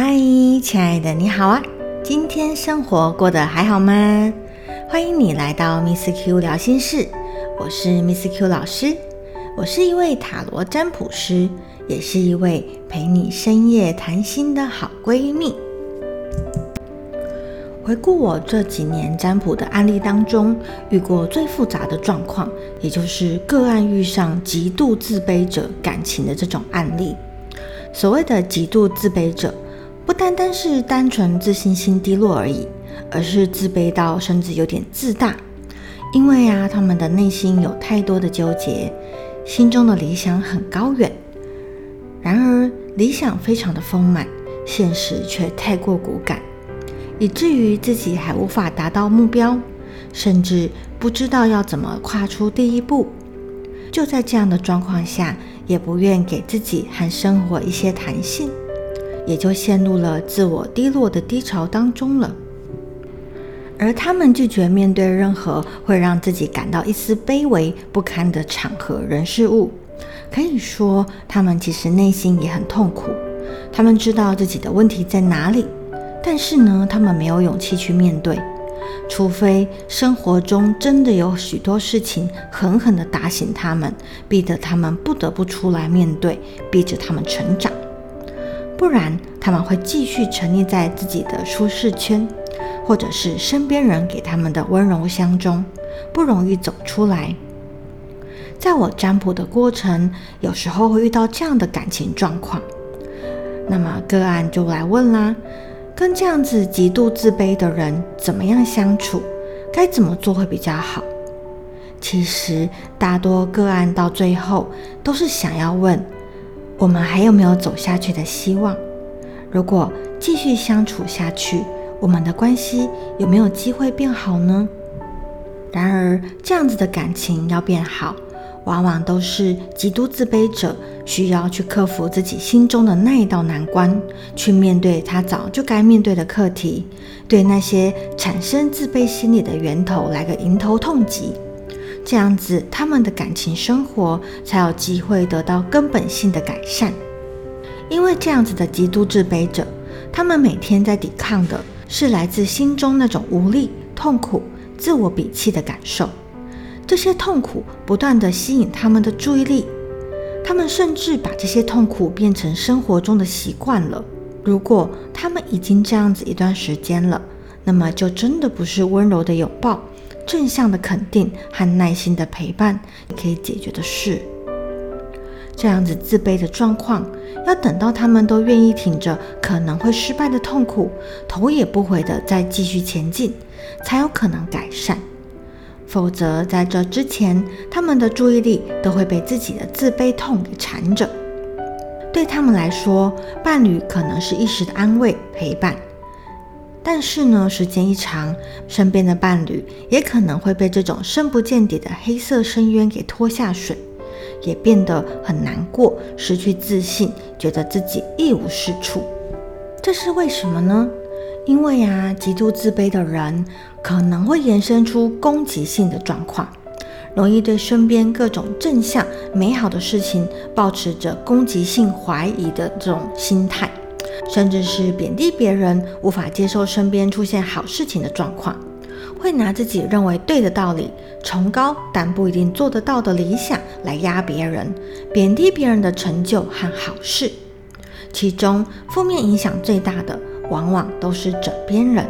嗨，亲爱的，你好啊！今天生活过得还好吗？欢迎你来到 Miss Q 聊心事，我是 Miss Q 老师，我是一位塔罗占卜师，也是一位陪你深夜谈心的好闺蜜。回顾我这几年占卜的案例当中，遇过最复杂的状况，也就是个案遇上极度自卑者感情的这种案例。所谓的极度自卑者。不单单是单纯自信心低落而已，而是自卑到甚至有点自大。因为啊，他们的内心有太多的纠结，心中的理想很高远，然而理想非常的丰满，现实却太过骨感，以至于自己还无法达到目标，甚至不知道要怎么跨出第一步。就在这样的状况下，也不愿给自己和生活一些弹性。也就陷入了自我低落的低潮当中了。而他们拒绝面对任何会让自己感到一丝卑微不堪的场合、人事物，可以说，他们其实内心也很痛苦。他们知道自己的问题在哪里，但是呢，他们没有勇气去面对，除非生活中真的有许多事情狠狠地打醒他们，逼得他们不得不出来面对，逼着他们成长。不然，他们会继续沉溺在自己的舒适圈，或者是身边人给他们的温柔乡中，不容易走出来。在我占卜的过程，有时候会遇到这样的感情状况，那么个案就来问啦：跟这样子极度自卑的人怎么样相处？该怎么做会比较好？其实，大多个案到最后都是想要问。我们还有没有走下去的希望？如果继续相处下去，我们的关系有没有机会变好呢？然而，这样子的感情要变好，往往都是极度自卑者需要去克服自己心中的那一道难关，去面对他早就该面对的课题，对那些产生自卑心理的源头来个迎头痛击。这样子，他们的感情生活才有机会得到根本性的改善。因为这样子的极度自卑者，他们每天在抵抗的是来自心中那种无力、痛苦、自我鄙弃的感受。这些痛苦不断的吸引他们的注意力，他们甚至把这些痛苦变成生活中的习惯了。如果他们已经这样子一段时间了，那么就真的不是温柔的拥抱。正向的肯定和耐心的陪伴可以解决的事。这样子自卑的状况，要等到他们都愿意挺着可能会失败的痛苦，头也不回的再继续前进，才有可能改善。否则，在这之前，他们的注意力都会被自己的自卑痛给缠着。对他们来说，伴侣可能是一时的安慰陪伴。但是呢，时间一长，身边的伴侣也可能会被这种深不见底的黑色深渊给拖下水，也变得很难过，失去自信，觉得自己一无是处。这是为什么呢？因为啊，极度自卑的人可能会延伸出攻击性的状况，容易对身边各种正向美好的事情保持着攻击性怀疑的这种心态。甚至是贬低别人，无法接受身边出现好事情的状况，会拿自己认为对的道理，崇高但不一定做得到的理想来压别人，贬低别人的成就和好事。其中负面影响最大的，往往都是枕边人。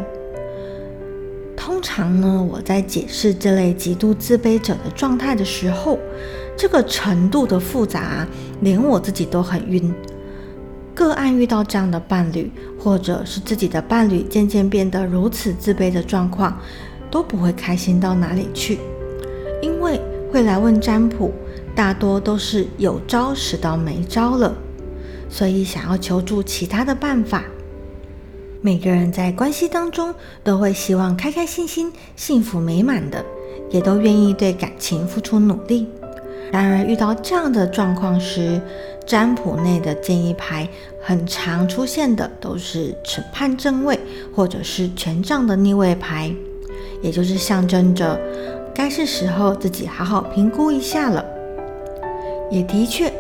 通常呢，我在解释这类极度自卑者的状态的时候，这个程度的复杂，连我自己都很晕。个案遇到这样的伴侣，或者是自己的伴侣渐渐变得如此自卑的状况，都不会开心到哪里去。因为会来问占卜，大多都是有招使到没招了，所以想要求助其他的办法。每个人在关系当中都会希望开开心心、幸福美满的，也都愿意对感情付出努力。然而遇到这样的状况时，占卜内的建议牌很常出现的都是审判正位或者是权杖的逆位牌，也就是象征着该是时候自己好好评估一下了。也的确，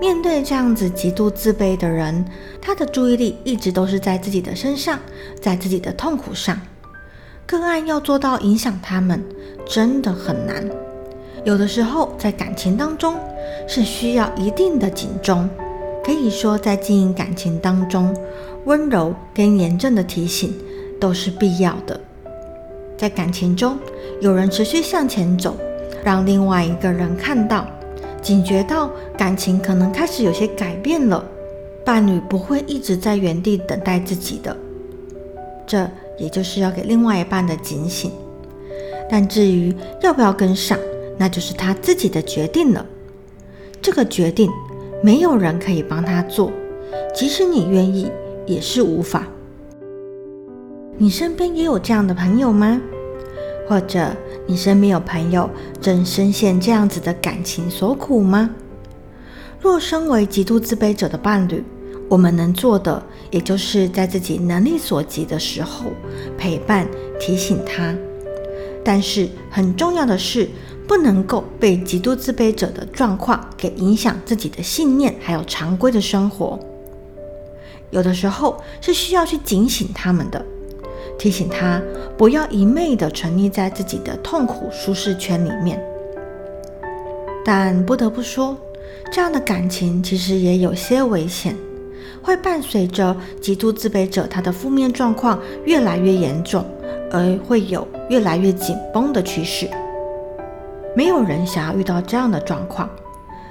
面对这样子极度自卑的人，他的注意力一直都是在自己的身上，在自己的痛苦上。个案要做到影响他们，真的很难。有的时候在感情当中是需要一定的警钟，可以说在经营感情当中，温柔跟严正的提醒都是必要的。在感情中，有人持续向前走，让另外一个人看到。警觉到感情可能开始有些改变了，伴侣不会一直在原地等待自己的，这也就是要给另外一半的警醒。但至于要不要跟上，那就是他自己的决定了。这个决定没有人可以帮他做，即使你愿意，也是无法。你身边也有这样的朋友吗？或者你身边有朋友正深陷这样子的感情所苦吗？若身为极度自卑者的伴侣，我们能做的，也就是在自己能力所及的时候陪伴、提醒他。但是很重要的是，不能够被极度自卑者的状况给影响自己的信念，还有常规的生活。有的时候是需要去警醒他们的。提醒他不要一昧的沉溺在自己的痛苦舒适圈里面，但不得不说，这样的感情其实也有些危险，会伴随着极度自卑者他的负面状况越来越严重，而会有越来越紧绷的趋势。没有人想要遇到这样的状况，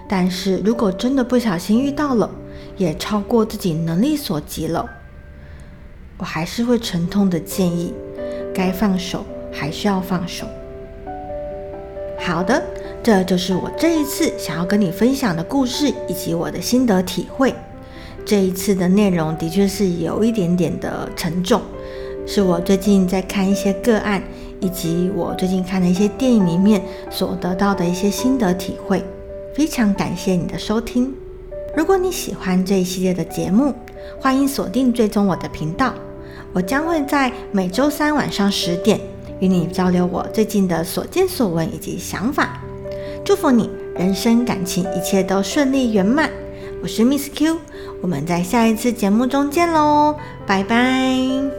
但是如果真的不小心遇到了，也超过自己能力所及了。我还是会沉痛的建议，该放手还是要放手。好的，这就是我这一次想要跟你分享的故事以及我的心得体会。这一次的内容的确是有一点点的沉重，是我最近在看一些个案，以及我最近看的一些电影里面所得到的一些心得体会。非常感谢你的收听。如果你喜欢这一系列的节目，欢迎锁定追踪我的频道。我将会在每周三晚上十点与你交流我最近的所见所闻以及想法。祝福你人生感情一切都顺利圆满。我是 Miss Q，我们在下一次节目中见喽，拜拜。